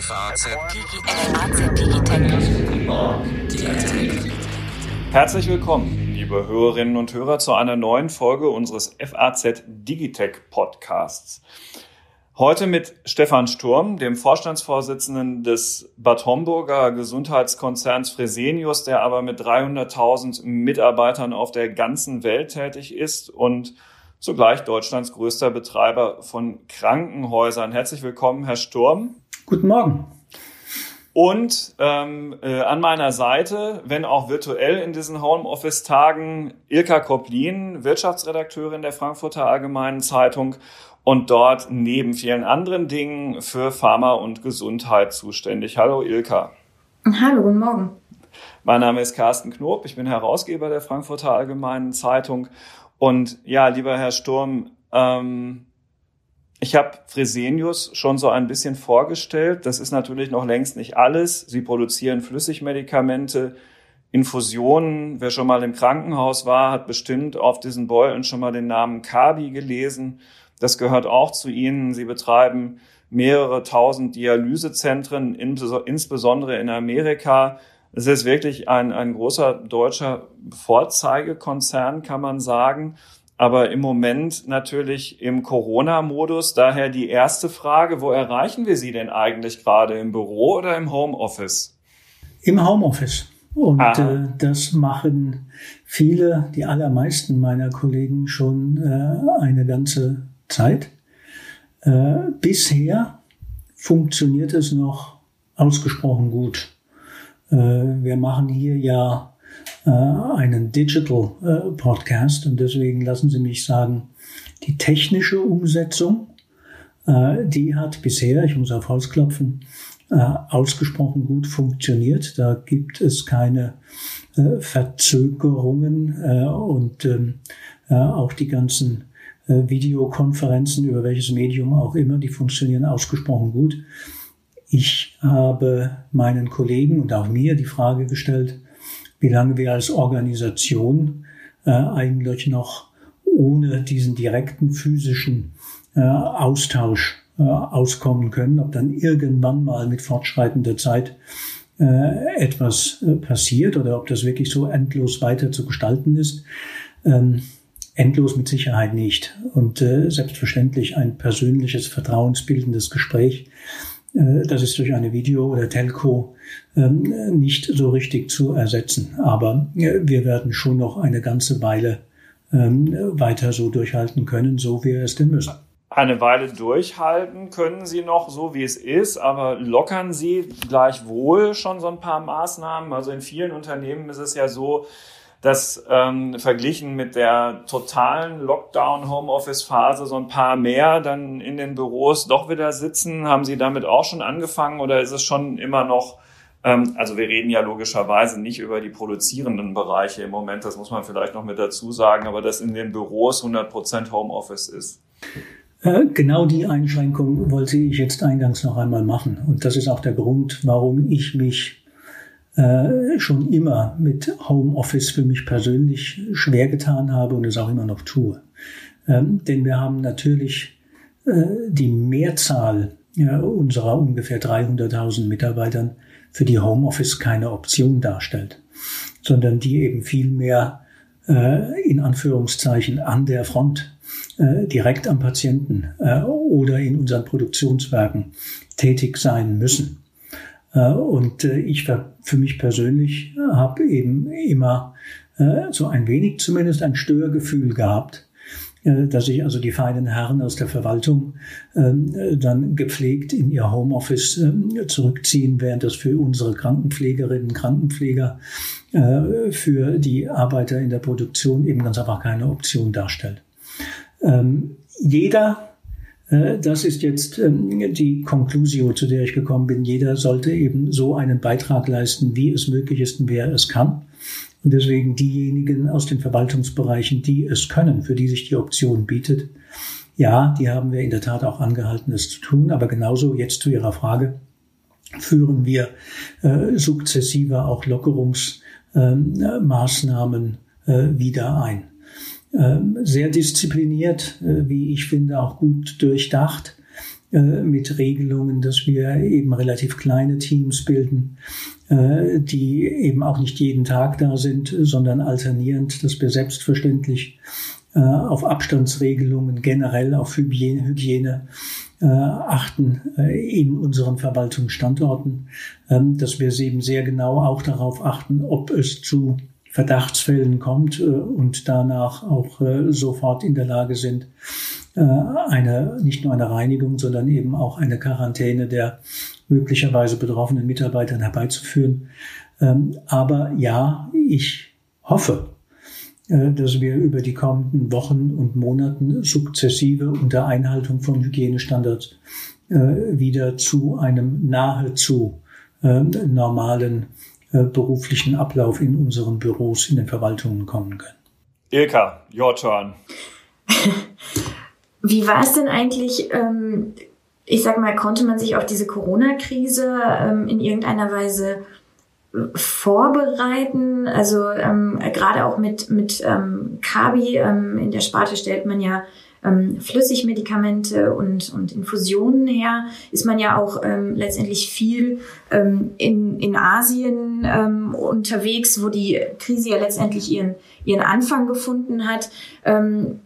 FAZ Herzlich willkommen, liebe Hörerinnen und Hörer, zu einer neuen Folge unseres FAZ Digitech Podcasts. Heute mit Stefan Sturm, dem Vorstandsvorsitzenden des Bad Homburger Gesundheitskonzerns Fresenius, der aber mit 300.000 Mitarbeitern auf der ganzen Welt tätig ist und zugleich Deutschlands größter Betreiber von Krankenhäusern. Herzlich willkommen, Herr Sturm. Guten Morgen. Und ähm, äh, an meiner Seite, wenn auch virtuell in diesen Homeoffice-Tagen, Ilka Koplin, Wirtschaftsredakteurin der Frankfurter Allgemeinen Zeitung und dort neben vielen anderen Dingen für Pharma und Gesundheit zuständig. Hallo Ilka. Hallo, guten Morgen. Mein Name ist Carsten Knob, ich bin Herausgeber der Frankfurter Allgemeinen Zeitung. Und ja, lieber Herr Sturm, ähm, ich habe Fresenius schon so ein bisschen vorgestellt. Das ist natürlich noch längst nicht alles. Sie produzieren Flüssigmedikamente, Infusionen. Wer schon mal im Krankenhaus war, hat bestimmt auf diesen Beulen schon mal den Namen Kabi gelesen. Das gehört auch zu Ihnen. Sie betreiben mehrere tausend Dialysezentren, insbesondere in Amerika. Es ist wirklich ein, ein großer deutscher Vorzeigekonzern, kann man sagen aber im Moment natürlich im Corona-Modus. Daher die erste Frage, wo erreichen wir Sie denn eigentlich gerade im Büro oder im Homeoffice? Im Homeoffice. Und äh, das machen viele, die allermeisten meiner Kollegen schon äh, eine ganze Zeit. Äh, bisher funktioniert es noch ausgesprochen gut. Äh, wir machen hier ja äh, einen Digital äh, Podcast und deswegen lassen Sie mich sagen, die technische Umsetzung, äh, die hat bisher, ich muss auf Holz klopfen, äh, ausgesprochen gut funktioniert. Da gibt es keine äh, Verzögerungen äh, und ähm, auch die ganzen Videokonferenzen über welches Medium auch immer, die funktionieren ausgesprochen gut. Ich habe meinen Kollegen und auch mir die Frage gestellt, wie lange wir als Organisation äh, eigentlich noch ohne diesen direkten physischen äh, Austausch äh, auskommen können, ob dann irgendwann mal mit fortschreitender Zeit äh, etwas äh, passiert oder ob das wirklich so endlos weiter zu gestalten ist. Ähm, endlos mit Sicherheit nicht. Und äh, selbstverständlich ein persönliches, vertrauensbildendes Gespräch das ist durch eine Video- oder Telco ähm, nicht so richtig zu ersetzen. Aber äh, wir werden schon noch eine ganze Weile ähm, weiter so durchhalten können, so wie wir es denn müssen. Eine Weile durchhalten können Sie noch so, wie es ist, aber lockern Sie gleichwohl schon so ein paar Maßnahmen. Also in vielen Unternehmen ist es ja so, dass ähm, verglichen mit der totalen Lockdown-Homeoffice-Phase so ein paar mehr dann in den Büros doch wieder sitzen. Haben Sie damit auch schon angefangen oder ist es schon immer noch, ähm, also wir reden ja logischerweise nicht über die produzierenden Bereiche im Moment, das muss man vielleicht noch mit dazu sagen, aber dass in den Büros 100 Prozent Homeoffice ist. Äh, genau die Einschränkung wollte ich jetzt eingangs noch einmal machen. Und das ist auch der Grund, warum ich mich äh, schon immer mit Homeoffice für mich persönlich schwer getan habe und es auch immer noch tue. Ähm, denn wir haben natürlich äh, die Mehrzahl ja, unserer ungefähr 300.000 Mitarbeitern für die Homeoffice keine Option darstellt, sondern die eben viel mehr äh, in Anführungszeichen an der Front äh, direkt am Patienten äh, oder in unseren Produktionswerken tätig sein müssen. Äh, und äh, ich für mich persönlich habe eben immer äh, so ein wenig zumindest ein Störgefühl gehabt, dass sich also die feinen Herren aus der Verwaltung ähm, dann gepflegt in ihr Homeoffice ähm, zurückziehen, während das für unsere Krankenpflegerinnen Krankenpfleger für die Arbeiter in der Produktion eben ganz einfach keine Option darstellt. Ähm, jeder äh, das ist jetzt ähm, die Conclusio, zu der ich gekommen bin. Jeder sollte eben so einen Beitrag leisten, wie es möglich ist und wer es kann. Und deswegen diejenigen aus den Verwaltungsbereichen, die es können, für die sich die Option bietet, ja, die haben wir in der Tat auch angehalten, es zu tun. Aber genauso jetzt zu Ihrer Frage führen wir äh, sukzessive auch Lockerungsmaßnahmen äh, wieder ein. Ähm, sehr diszipliniert, äh, wie ich finde, auch gut durchdacht. äh, mit Regelungen, dass wir eben relativ kleine Teams bilden, äh, die eben auch nicht jeden Tag da sind, sondern alternierend, dass wir selbstverständlich äh, auf Abstandsregelungen generell, auf Hygiene, äh, achten äh, in unseren Verwaltungsstandorten, ähm, dass wir eben sehr genau auch darauf achten, ob es zu Verdachtsfällen kommt äh, und danach auch äh, sofort in der Lage sind, äh, eine, nicht nur eine Reinigung, sondern eben auch eine Quarantäne der möglicherweise betroffenen Mitarbeitern herbeizuführen. Ähm, aber ja, ich hoffe, dass wir über die kommenden Wochen und Monaten sukzessive unter Einhaltung von Hygienestandards wieder zu einem nahezu normalen äh, beruflichen Ablauf in unseren Büros, in den Verwaltungen kommen können. Ilka, your turn. Wie war es denn eigentlich, ähm, ich sag mal, konnte man sich auf diese Corona-Krise ähm, in irgendeiner Weise äh, vorbereiten? Also ähm, gerade auch mit, mit ähm, Kabi ähm, in der Sparte stellt man ja ähm, Flüssigmedikamente und, und Infusionen her, ist man ja auch ähm, letztendlich viel ähm, in, in Asien ähm, unterwegs, wo die Krise ja letztendlich ihren, ihren Anfang gefunden hat. Ähm,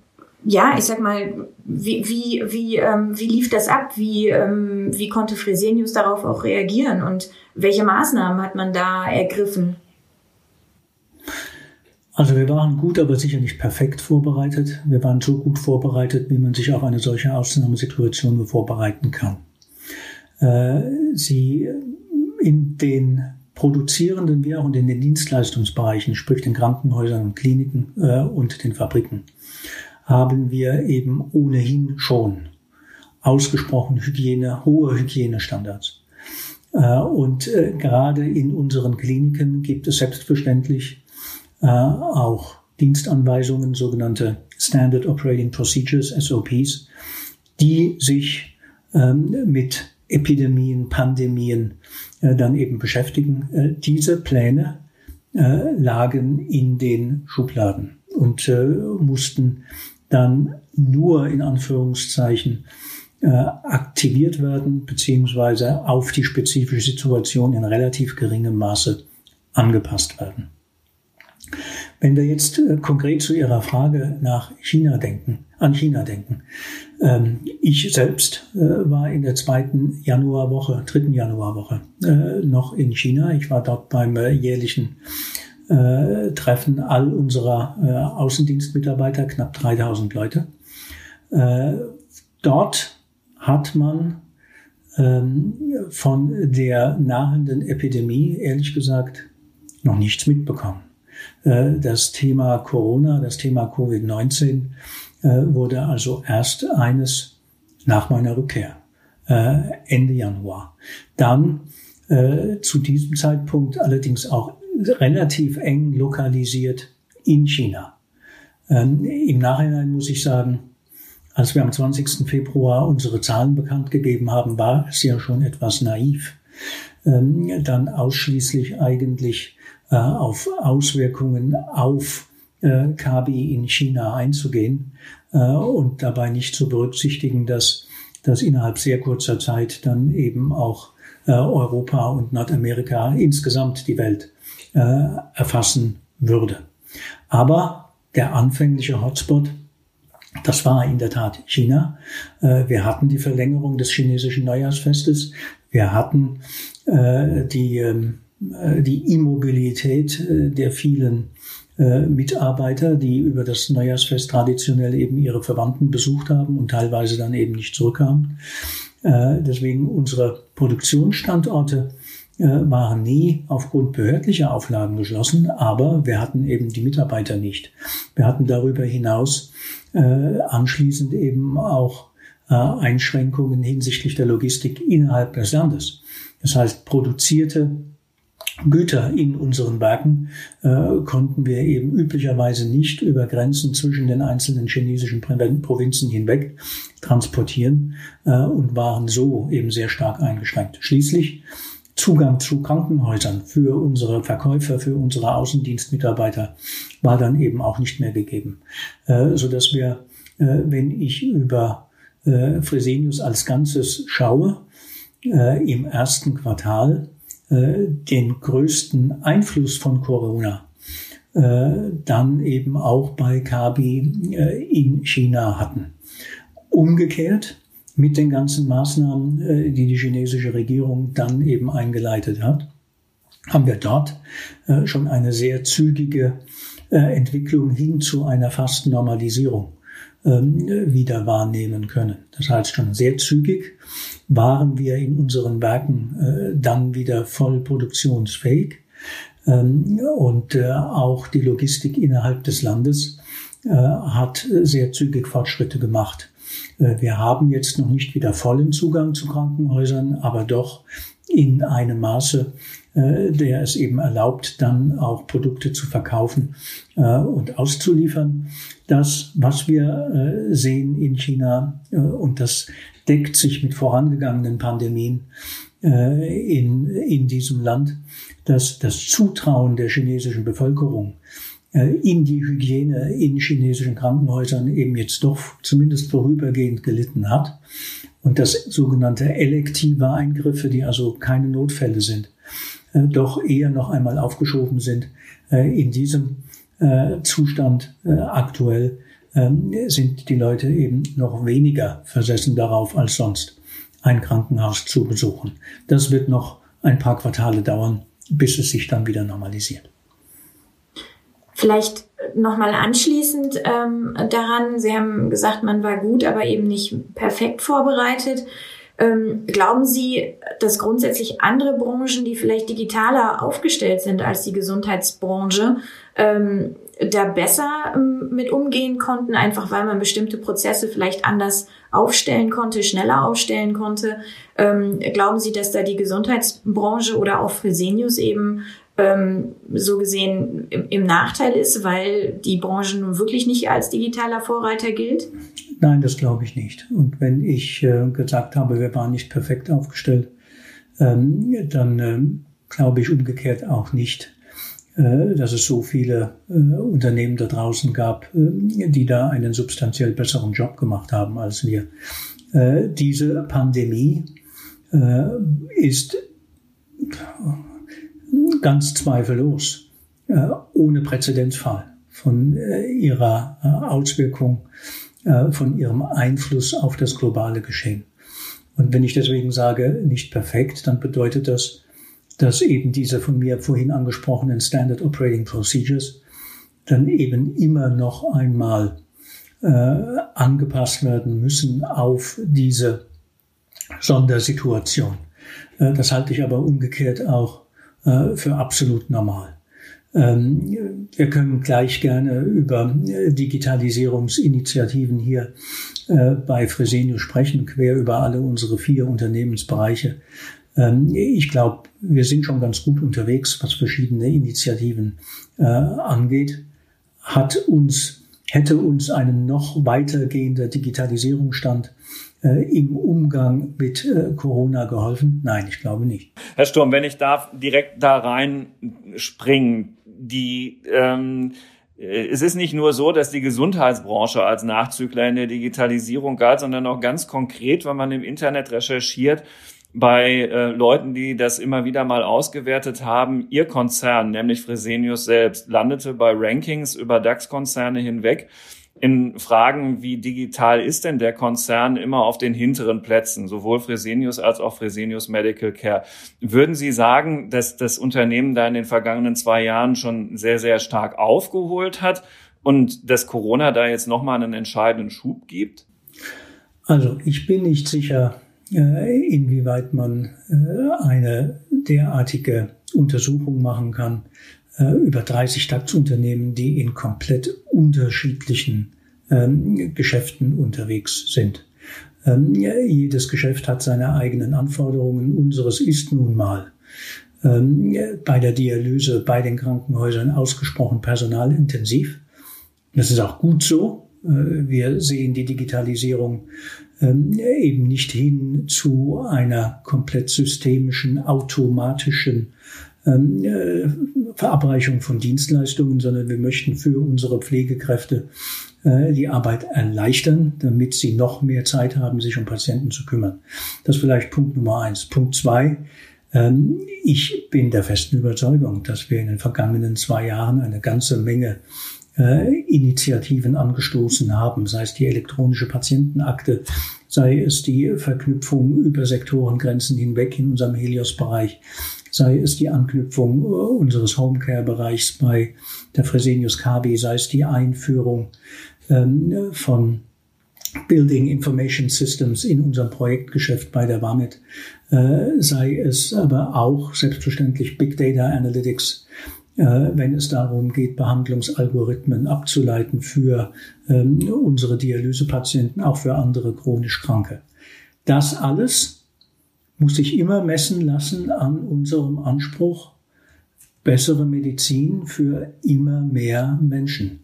ja, ich sag mal, wie, wie, wie, ähm, wie lief das ab? Wie, ähm, wie konnte Fresenius darauf auch reagieren und welche Maßnahmen hat man da ergriffen? Also wir waren gut, aber sicher nicht perfekt vorbereitet. Wir waren so gut vorbereitet, wie man sich auf eine solche Ausnahmesituation nur vorbereiten kann. Äh, sie in den produzierenden wie auch in den Dienstleistungsbereichen, sprich den Krankenhäusern und Kliniken äh, und den Fabriken, haben wir eben ohnehin schon ausgesprochen Hygiene, hohe Hygienestandards. Äh, und gerade in unseren Kliniken gibt es selbstverständlich äh, auch Dienstanweisungen, sogenannte Standard Operating Procedures, SOPs, die sich ähm, mit Epidemien, Pandemien äh, dann eben beschäftigen. Äh, diese Pläne äh, lagen in den Schubladen und äh, mussten dann nur in Anführungszeichen äh, aktiviert werden, beziehungsweise auf die spezifische Situation in relativ geringem Maße angepasst werden. Wenn wir jetzt äh, konkret zu Ihrer Frage nach China denken, an China denken. Ähm, ich selbst äh, war in der zweiten Januarwoche, dritten Januarwoche äh, noch in China. Ich war dort beim äh, jährlichen äh, Treffen all unserer Außendienstmitarbeiter, knapp 3000 Leute. dort hat man ähm, von der nahenden Epidemie, ehrlich gesagt, noch nichts mitbekommen. Äh, das Thema Corona, das Thema Covid-19 äh, wurde also erst eines nach meiner Rückkehr, äh, Ende Januar. Dann zu diesem Zeitpunkt allerdings auch relativ eng lokalisiert in China. Ähm, Im Nachhinein muss ich sagen, als wir am 20. Februar unsere Zahlen bekannt gegeben haben, war es ja schon etwas naiv, ähm, dann ausschließlich eigentlich auf Auswirkungen auf äh, Kabi in China einzugehen äh, und dabei nicht zu berücksichtigen, dass das innerhalb sehr kurzer Zeit dann eben auch Europa und Nordamerika insgesamt die Welt erfassen würde. Aber der anfängliche Hotspot das war in der Tat China. Wir hatten die Verlängerung des chinesischen Neujahrsfestes. Wir hatten die ähm, äh, die Immobilität äh, der vielen äh, Mitarbeiter, die über das Neujahrsfest traditionell eben ihre Verwandten besucht haben und teilweise dann eben nicht zurückkamen. Deswegen unsere Produktionsstandorte waren nie aufgrund behördlicher Auflagen geschlossen, aber wir hatten eben die Mitarbeiter nicht. Wir hatten darüber hinaus anschließend eben auch Einschränkungen hinsichtlich der Logistik innerhalb des Landes. Das heißt, produzierte Güter in unseren Werken äh, konnten wir eben üblicherweise nicht über Grenzen zwischen den einzelnen chinesischen Provinzen hinweg transportieren äh, und waren so eben sehr stark eingeschränkt. Schließlich Zugang zu Krankenhäusern für unsere Verkäufer, für unsere Außendienstmitarbeiter war dann eben auch nicht mehr gegeben, äh, so dass wir, äh, wenn ich über äh, Fresenius als Ganzes schaue, äh, im ersten Quartal den größten Einfluss von Corona äh, dann eben auch bei Kabi äh, in China hatten. Umgekehrt mit den ganzen Maßnahmen, äh, die die chinesische Regierung dann eben eingeleitet hat, haben wir dort äh, schon eine sehr zügige äh, Entwicklung hin zu einer fast Normalisierung wieder wahrnehmen können. Das heißt, schon sehr zügig waren wir in unseren Werken dann wieder voll produktionsfähig ähm, und auch die Logistik innerhalb des Landes hat sehr zügig Fortschritte gemacht. Wir haben jetzt noch nicht wieder vollen Zugang zu Krankenhäusern, aber doch in einem Maße, äh, der es eben erlaubt, dann auch Produkte zu verkaufen äh, und auszuliefern. Das, was wir äh, sehen in China, und das deckt sich mit vorangegangenen Pandemien in, in diesem Land, dass das Zutrauen der chinesischen Bevölkerung in die Hygiene in chinesischen Krankenhäusern eben jetzt doch zumindest vorübergehend gelitten hat und dass sogenannte elektive Eingriffe, die also keine Notfälle sind, äh, doch eher noch einmal aufgeschoben sind. Äh, in diesem äh, Zustand aktuell ähm, sind die Leute eben noch weniger versessen darauf als sonst, ein Krankenhaus zu besuchen. Das wird noch ein paar Quartale dauern, bis es sich dann wieder normalisiert. Vielleicht nochmal anschließend ähm, daran, Sie haben gesagt, man war gut, aber eben nicht perfekt vorbereitet. Ähm, glauben Sie, dass grundsätzlich andere Branchen, die vielleicht digitaler aufgestellt sind als die Gesundheitsbranche, ähm, da besser ähm, mit umgehen konnten, einfach weil man bestimmte Prozesse vielleicht anders aufstellen konnte, schneller aufstellen konnte? Ähm, glauben Sie, dass da die Gesundheitsbranche oder auch Fresenius eben ähm, so gesehen im, im, Nachteil ist, weil die Branche nun wirklich nicht als digitaler Vorreiter gilt? Nein, das glaube ich nicht. Und wenn ich äh, gesagt habe, wir waren nicht perfekt aufgestellt, ähm, dann äh, glaube ich umgekehrt auch nicht, äh, dass es so viele äh, Unternehmen da draußen gab, äh, die da einen substanziell besseren Job gemacht haben als wir. Äh, diese Pandemie ist ganz zweifellos ohne Präzedenzfall von ihrer äh, von ihrem Einfluss auf das globale Geschehen. Und wenn ich deswegen sage, nicht perfekt, dann bedeutet das, dass eben diese von mir vorhin angesprochenen Standard Operating Procedures dann eben immer noch einmal äh, angepasst werden müssen auf diese Sondersituation. Äh, das halte ich aber umgekehrt auch äh, für absolut normal. Ähm, wir können gleich gerne über äh, Digitalisierungsinitiativen hier äh, bei Fresenius sprechen, quer über alle unsere vier Unternehmensbereiche. Ähm, ich glaube, wir sind schon ganz gut unterwegs, was verschiedene Initiativen angeht. Hat uns, hätte uns einen noch weitergehender Digitalisierungsstand äh, im Umgang mit äh, Corona geholfen? Nein, ich glaube nicht. Herr Sturm, wenn ich darf direkt da rein springen, die ähm, äh, es ist nicht nur so, dass die Gesundheitsbranche als Nachzügler in der Digitalisierung galt, sondern auch ganz konkret, wenn man im Internet recherchiert, bei äh, Leuten, die das immer wieder mal ausgewertet haben, ihr Konzern, nämlich Fresenius selbst, landete bei Rankings über DAX-Konzerne hinweg in Fragen wie digital ist denn der Konzern immer auf den hinteren Plätzen, sowohl Fresenius als auch Fresenius Medical Care. Würden Sie sagen, dass das Unternehmen da in den vergangenen zwei Jahren schon sehr, sehr stark aufgeholt hat und dass Corona da jetzt nochmal einen entscheidenden Schub gibt? Also ich bin nicht sicher, äh, inwieweit man äh, eine derartige Untersuchung machen kann äh, über 30 DAX-Unternehmen, die in komplett unterschiedlichen ähm, Geschäften unterwegs sind. Ähm, jedes Geschäft hat seine eigenen Anforderungen. Unseres ist nun mal ähm, bei der Dialyse, bei den Krankenhäusern ausgesprochen personalintensiv. Das ist auch gut so. Äh, wir sehen die Digitalisierung ähm, eben nicht hin zu einer komplett systemischen, automatischen äh, Verabreichung von Dienstleistungen, sondern wir möchten für unsere Pflegekräfte äh, die Arbeit erleichtern, damit sie noch mehr Zeit haben, sich um Patienten zu kümmern. Das ist vielleicht Punkt Nummer eins. Punkt zwei. Ähm, ich bin der festen Überzeugung, dass wir in den vergangenen zwei Jahren eine ganze Menge äh, Initiativen angestoßen haben, sei es die elektronische Patientenakte, sei es die Verknüpfung über Sektorengrenzen hinweg in unserem Helios-Bereich, sei es die Anknüpfung äh, unseres Homecare-Bereichs bei der Fresenius KB, sei es die Einführung ähm, von Building Information Systems in unserem Projektgeschäft bei der WAMED, äh, sei es aber auch selbstverständlich Big Data Analytics, äh, wenn es darum geht, Behandlungsalgorithmen abzuleiten für ähm, unsere Dialysepatienten, auch für andere chronisch Kranke. Das alles muss sich immer messen lassen an unserem Anspruch, bessere Medizin für immer mehr Menschen.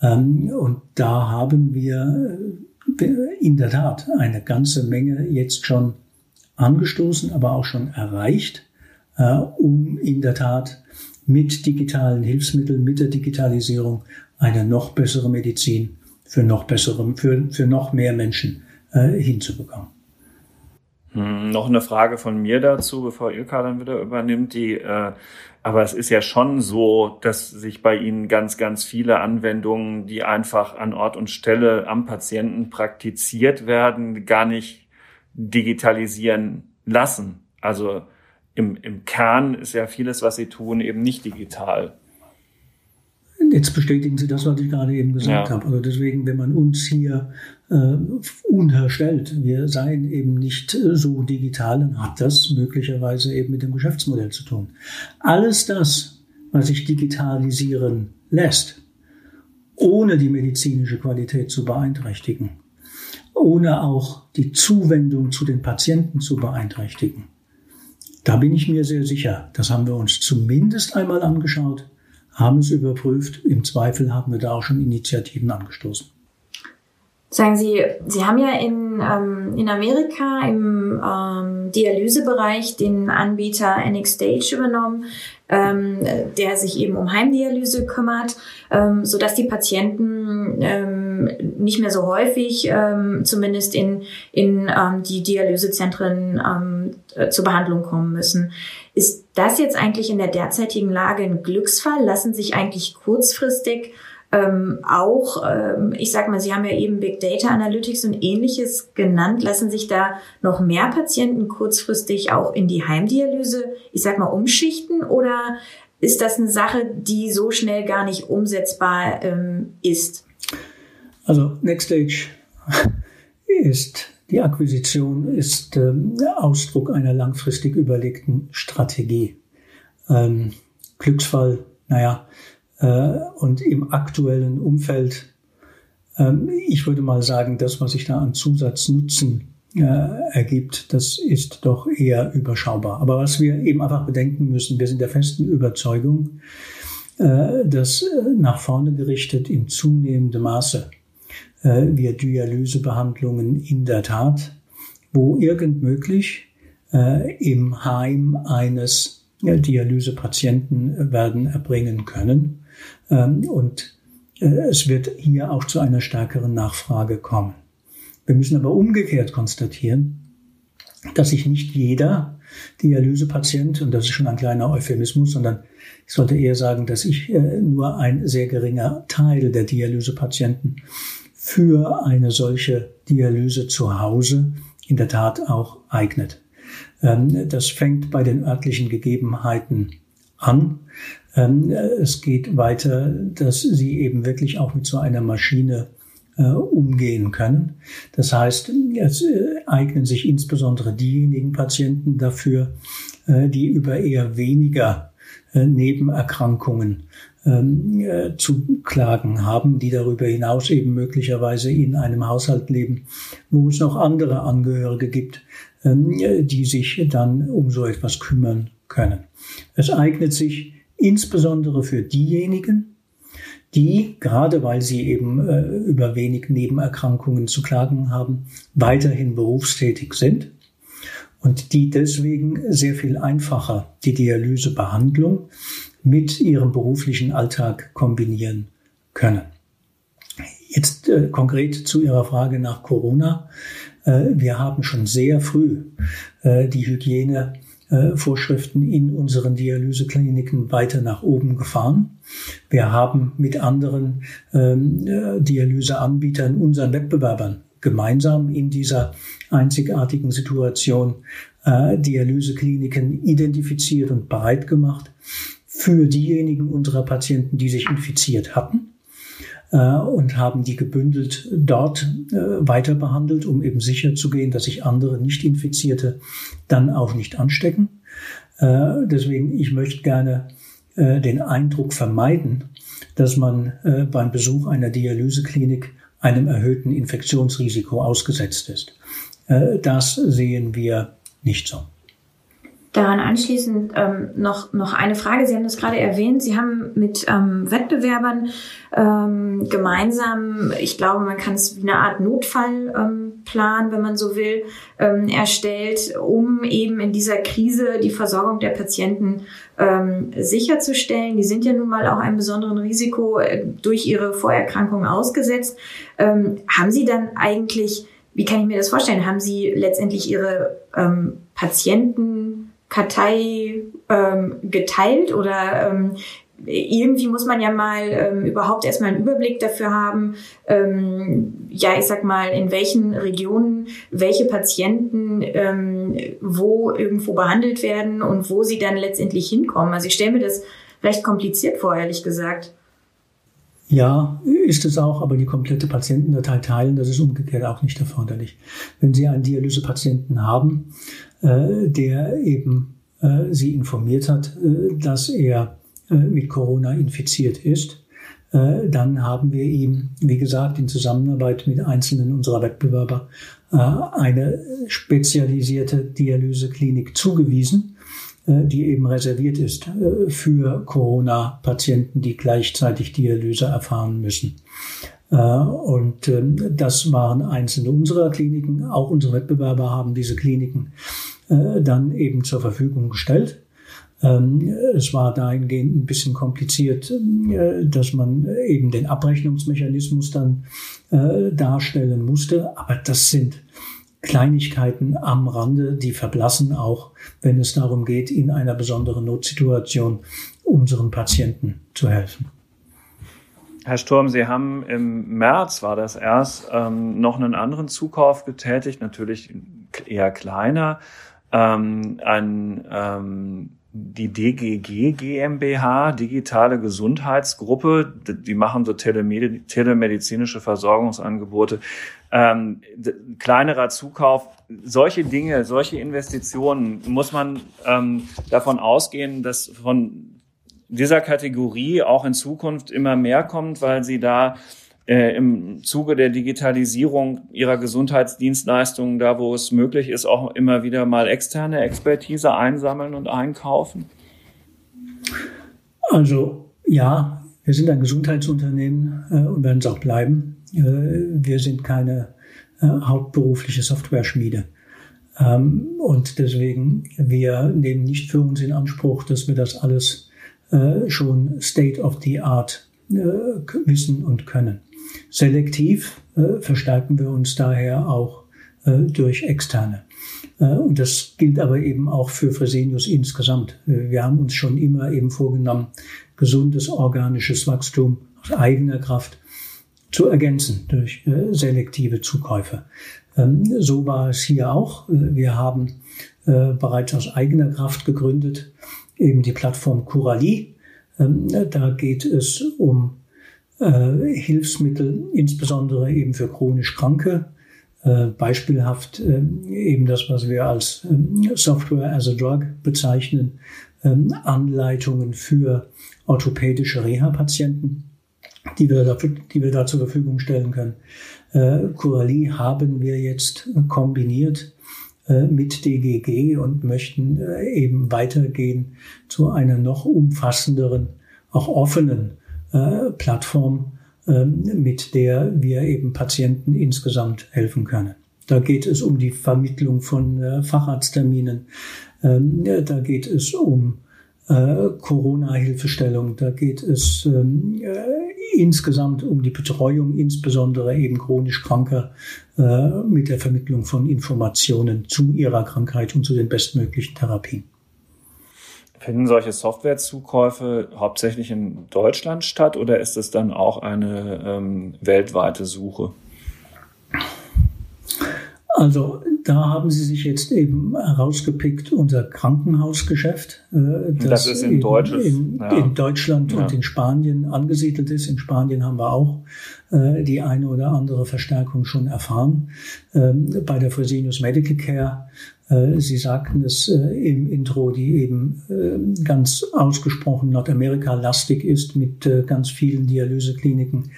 Ähm, und da haben wir äh, in der Tat eine ganze Menge jetzt schon angestoßen, aber auch schon erreicht, äh, um in der Tat mit digitalen Hilfsmitteln, mit der Digitalisierung eine noch bessere Medizin für noch bessere, für, für noch mehr Menschen äh, hinzubekommen. Hm, noch eine Frage von mir dazu, bevor Ilka dann wieder übernimmt. Die, äh, aber es ist ja schon so, dass sich bei Ihnen ganz, ganz viele Anwendungen, die einfach an Ort und Stelle am Patienten praktiziert werden, gar nicht digitalisieren lassen. Also im, im Kern ist ja vieles, was Sie tun, eben nicht digital. Jetzt bestätigen Sie das, was ich gerade eben gesagt ja. habe. Also deswegen, wenn man uns hier äh, unterstellt, wir seien eben nicht äh, so digital, dann hat das möglicherweise eben mit dem Geschäftsmodell zu tun. Alles das, was sich digitalisieren lässt, ohne die medizinische Qualität zu beeinträchtigen, ohne auch die Zuwendung zu den Patienten zu beeinträchtigen, da bin ich mir sehr sicher. Das haben wir uns zumindest einmal angeschaut, haben es überprüft. Im Zweifel haben wir da auch schon Initiativen angestoßen. Sagen Sie, Sie haben ja in, ähm, in Amerika im ähm, Dialysebereich den Anbieter NxStage übernommen, ähm, der sich eben um Heimdialyse kümmert, ähm, so dass die Patienten ähm, nicht mehr so häufig, ähm, zumindest in, in ähm, die Dialysezentren ähm, äh, zur Behandlung kommen müssen. Ist das jetzt eigentlich in der derzeitigen Lage ein Glücksfall? Lassen sich eigentlich kurzfristig ähm, auch, ähm, ich sag mal, Sie haben ja eben Big Data Analytics und ähnliches genannt. Lassen sich da noch mehr Patienten kurzfristig auch in die Heimdialyse, ich sag mal, umschichten? Oder ist das eine Sache, die so schnell gar nicht umsetzbar ähm, ist? Also Nextstage ist die Akquisition ist ähm, Ausdruck einer langfristig überlegten Strategie. Ähm, Glücksfall, naja, äh, und im aktuellen Umfeld, ähm, ich würde mal sagen, das, was sich da an Zusatznutzen äh, ergibt, das ist doch eher überschaubar. Aber was wir eben einfach bedenken müssen, wir sind der festen Überzeugung, äh, dass nach vorne gerichtet in zunehmendem Maße wir Dialysebehandlungen in der Tat, wo irgend möglich, im Heim eines Dialysepatienten werden erbringen können. Ähm, und äh, es wird hier auch zu einer stärkeren Nachfrage kommen. Wir müssen aber umgekehrt konstatieren, dass sich nicht jeder Dialysepatient, und das ist schon ein kleiner Euphemismus, sondern ich sollte eher sagen, dass ich äh, nur ein sehr geringer Teil der Dialysepatienten für eine solche Dialyse zu Hause in der Tat auch eignet. Ähm, das fängt bei den örtlichen Gegebenheiten an. Ähm, es geht weiter, dass sie eben wirklich auch mit so einer Maschine äh, umgehen können. Das heißt, es äh, eignen sich insbesondere diejenigen Patienten dafür, äh, die über eher weniger Nebenerkrankungen ähm, zu klagen haben, die darüber hinaus eben möglicherweise in einem Haushalt leben, wo es noch andere Angehörige gibt, ähm, die sich dann um so etwas kümmern können. Es eignet sich insbesondere für diejenigen, die, gerade weil sie eben äh, über wenig Nebenerkrankungen zu klagen haben, weiterhin berufstätig sind und die deswegen sehr viel einfacher die Dialysebehandlung mit ihrem beruflichen Alltag kombinieren können. Jetzt äh, konkret zu Ihrer Frage nach Corona. Äh, wir haben schon sehr früh äh, die Hygienevorschriften in unseren Dialysekliniken weiter nach oben gefahren. Wir haben mit anderen ähm, Dialyseanbietern, unseren Wettbewerbern, gemeinsam in dieser einzigartigen Situation Dialysekliniken identifiziert und bereit gemacht für diejenigen unserer Patienten, die sich infiziert hatten äh, und haben die gebündelt dort äh, weiter behandelt, um eben sicher zu gehen, dass sich andere Nicht-Infizierte dann auch nicht anstecken. Äh, deswegen, ich möchte gerne den Eindruck vermeiden, dass man beim Besuch einer Dialyseklinik einem erhöhten Infektionsrisiko ausgesetzt ist. Das sehen wir nicht so. Daran anschließend ähm, noch, noch eine Frage. Sie haben das gerade erwähnt. Sie haben mit ähm, Wettbewerbern ähm, gemeinsam, ich glaube, man kann es wie eine Art Notfallplan, ähm, wenn man so will, ähm, erstellt, um eben in dieser Krise die Versorgung der Patienten ähm, sicherzustellen. Die sind ja nun mal auch einem besonderen Risiko äh, durch ihre Vorerkrankungen ausgesetzt. Ähm, haben Sie dann eigentlich, wie kann ich mir das vorstellen, haben Sie letztendlich Ihre ähm, Patienten Kartei ähm, geteilt oder ähm, irgendwie muss man ja mal ähm, überhaupt erstmal einen Überblick dafür haben, ähm, ja, ich sag mal, in welchen Regionen welche Patienten ähm, wo irgendwo behandelt werden und wo sie dann letztendlich hinkommen. Also ich stelle mir das recht kompliziert vor, ehrlich gesagt. Ja, ist es auch, aber die komplette Patientendatei teilen, das ist umgekehrt auch nicht erforderlich. Wenn Sie einen Dialysepatienten haben, äh, der eben äh, Sie informiert hat, äh, dass er äh, mit Corona infiziert ist, äh, dann haben wir ihm, wie gesagt, in Zusammenarbeit mit einzelnen unserer Wettbewerber äh, eine spezialisierte Dialyseklinik zugewiesen die eben reserviert ist für Corona-Patienten, die gleichzeitig Dialyse erfahren müssen. Und ähm, das waren einzelne unserer Kliniken. Auch unsere Wettbewerber haben diese Kliniken äh, dann eben zur Verfügung gestellt. Ähm, es war dahingehend ein bisschen kompliziert, äh, dass man eben den Abrechnungsmechanismus dann äh, darstellen musste. Aber das sind Kleinigkeiten am Rande, die verblassen auch, wenn es darum geht, in einer besonderen Notsituation unseren Patienten zu helfen. Herr Sturm, Sie haben im März, war das erst, ähm, noch einen anderen Zukauf getätigt, natürlich eher kleiner, ähm, ein, ähm, die DGG GmbH, Digitale Gesundheitsgruppe, die machen so Telemedi telemedizinische Versorgungsangebote. Ähm, kleinerer Zukauf, solche Dinge, solche Investitionen, muss man ähm, davon ausgehen, dass von dieser Kategorie auch in Zukunft immer mehr kommt, weil sie da äh, im Zuge der Digitalisierung ihrer Gesundheitsdienstleistungen, da wo es möglich ist, auch immer wieder mal externe Expertise einsammeln und einkaufen? Also ja, wir sind ein Gesundheitsunternehmen äh, und werden es auch bleiben. Äh, wir sind keine äh, hauptberufliche Software-Schmiede. Ähm, und deswegen, wir nehmen nicht für uns in Anspruch, dass wir das alles äh, schon State of the Art wissen und können. Selektiv verstärken wir uns daher auch durch externe. Und das gilt aber eben auch für Fresenius insgesamt. Wir haben uns schon immer eben vorgenommen, gesundes organisches Wachstum aus eigener Kraft zu ergänzen durch äh, selektive Zukäufe. Ähm, so war es hier auch. Äh, wir haben bereits aus eigener Kraft gegründet eben die Plattform Curali. Ähm, da geht es um äh, Hilfsmittel, insbesondere eben für chronisch Kranke. Äh, beispielhaft äh, eben das, was wir als ähm, Software as a Drug bezeichnen, Anleitungen für orthopädische Reha-Patienten, die wir, dafür, die wir da zur Verfügung stellen können. Äh, Curali haben wir jetzt kombiniert äh, mit DGG und möchten äh, eben weitergehen zu einer noch umfassenderen, auch offenen äh, Plattform, ähm, mit der wir eben Patienten insgesamt helfen können. Da geht es um die Vermittlung von äh, Facharztterminen, ähm, da geht es um äh, Corona-Hilfestellung, da geht es ähm, insgesamt um die Betreuung, insbesondere eben chronisch Kranker, äh, mit der Vermittlung von Informationen zu ihrer Krankheit und zu den bestmöglichen Therapien. Finden solche Softwarezukäufe hauptsächlich in Deutschland statt oder ist es dann auch eine ähm, weltweite Suche? Also da haben Sie sich jetzt eben herausgepickt unser Krankenhausgeschäft, äh, das, das ist in, Deutsches, in, ja. in Deutschland ja. und in Spanien angesiedelt ist. In Spanien haben wir auch äh, die eine oder andere Verstärkung schon erfahren. Ähm, bei der Fresenius Medical Care, äh, Sie sagten es äh, im Intro, die eben äh, ganz ausgesprochen Nordamerika-lastig ist mit äh, ganz vielen Dialysekliniken,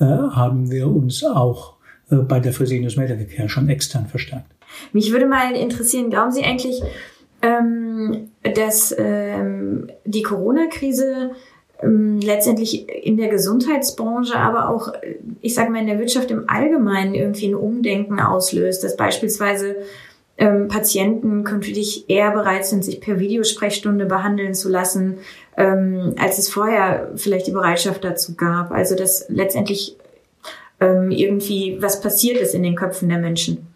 haben wir uns auch äh, bei der Fresenius Medical Care schon extern verstärkt. Mich würde mal interessieren, glauben Sie eigentlich, ähm, dass ähm, die Corona-Krise ähm, letztendlich in der Gesundheitsbranche, aber auch, ich sage mal, in der Wirtschaft im Allgemeinen irgendwie ein Umdenken auslöst, dass beispielsweise ähm, Patienten künftig eher bereit sind, sich per Videosprechstunde behandeln zu lassen, ähm, als es vorher vielleicht die Bereitschaft dazu gab. Also dass letztendlich ähm, irgendwie was passiert ist in den Köpfen der Menschen?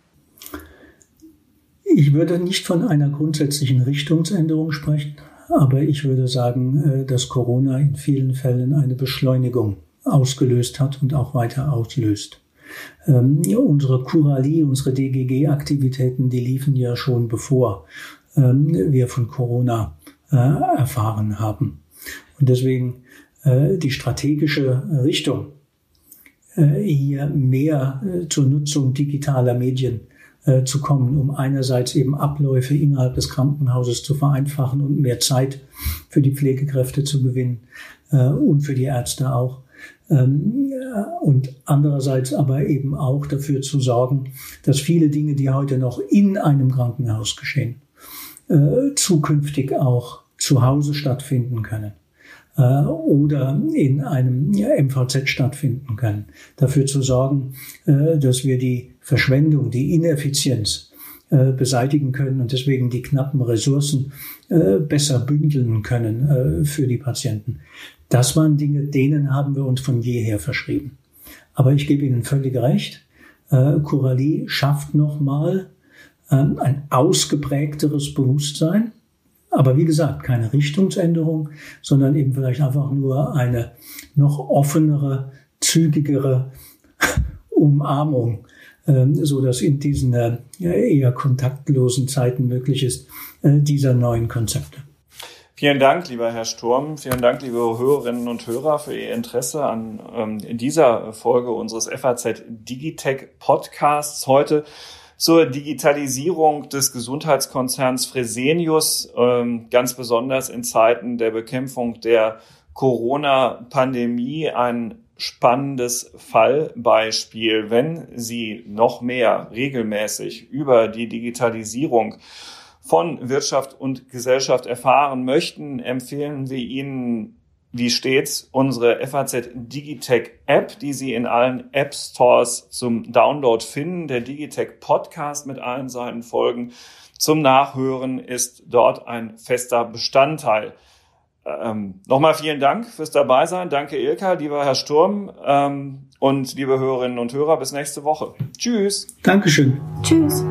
Ich würde nicht von einer grundsätzlichen Richtungsänderung sprechen, aber ich würde sagen, äh, dass Corona in vielen Fällen eine Beschleunigung ausgelöst hat und auch weiter auslöst. Ähm, unsere Kuralie, unsere DGG-Aktivitäten, die liefen ja schon bevor ähm, wir von Corona äh, erfahren haben. Und deswegen äh, die strategische Richtung hier mehr äh, zur Nutzung digitaler Medien äh, zu kommen, um einerseits eben Abläufe innerhalb des Krankenhauses zu vereinfachen und mehr Zeit für die Pflegekräfte zu gewinnen und für die Ärzte auch. Ähm, und andererseits aber eben auch dafür zu sorgen, dass viele Dinge, die heute noch in einem Krankenhaus geschehen, zukünftig auch zu Hause stattfinden können. Äh, oder in einem MVZ stattfinden kann. Dafür zu sorgen, äh, dass wir die Verschwendung, die Ineffizienz äh, beseitigen können und deswegen die knappen Ressourcen besser bündeln können für die Patienten. Das waren Dinge, denen haben wir uns von jeher verschrieben. Aber ich gebe Ihnen völlig recht. Coralie schafft nochmal ähm, ein ausgeprägteres Bewusstsein aber wie gesagt, keine Richtungsänderung, sondern eben vielleicht einfach nur eine noch offenere, zügigere Umarmung, ähm, so dass in diesen äh, eher kontaktlosen Zeiten möglich ist, äh, dieser neuen Konzepte. Vielen Dank, lieber Herr Sturm. Vielen Dank, liebe Hörerinnen und Hörer, für Ihr Interesse an ähm, dieser Folge unseres FAZ Digitech Podcasts heute zur Digitalisierung des Gesundheitskonzerns Fresenius, ähm, ganz besonders in Zeiten der Bekämpfung der Corona-Pandemie ein spannendes Fallbeispiel. Wenn Sie noch mehr regelmäßig über die Digitalisierung von Wirtschaft und Gesellschaft erfahren möchten, empfehlen wir Ihnen wie stets unsere FAZ Digitech App, die Sie in allen App Stores zum Download finden. Der Digitech Podcast mit allen seinen Folgen zum Nachhören ist dort ein fester Bestandteil. Ähm, Nochmal vielen Dank fürs Dabeisein. Danke Ilka, lieber Herr Sturm ähm, und liebe Hörerinnen und Hörer. Bis nächste Woche. Tschüss. Dankeschön. Tschüss.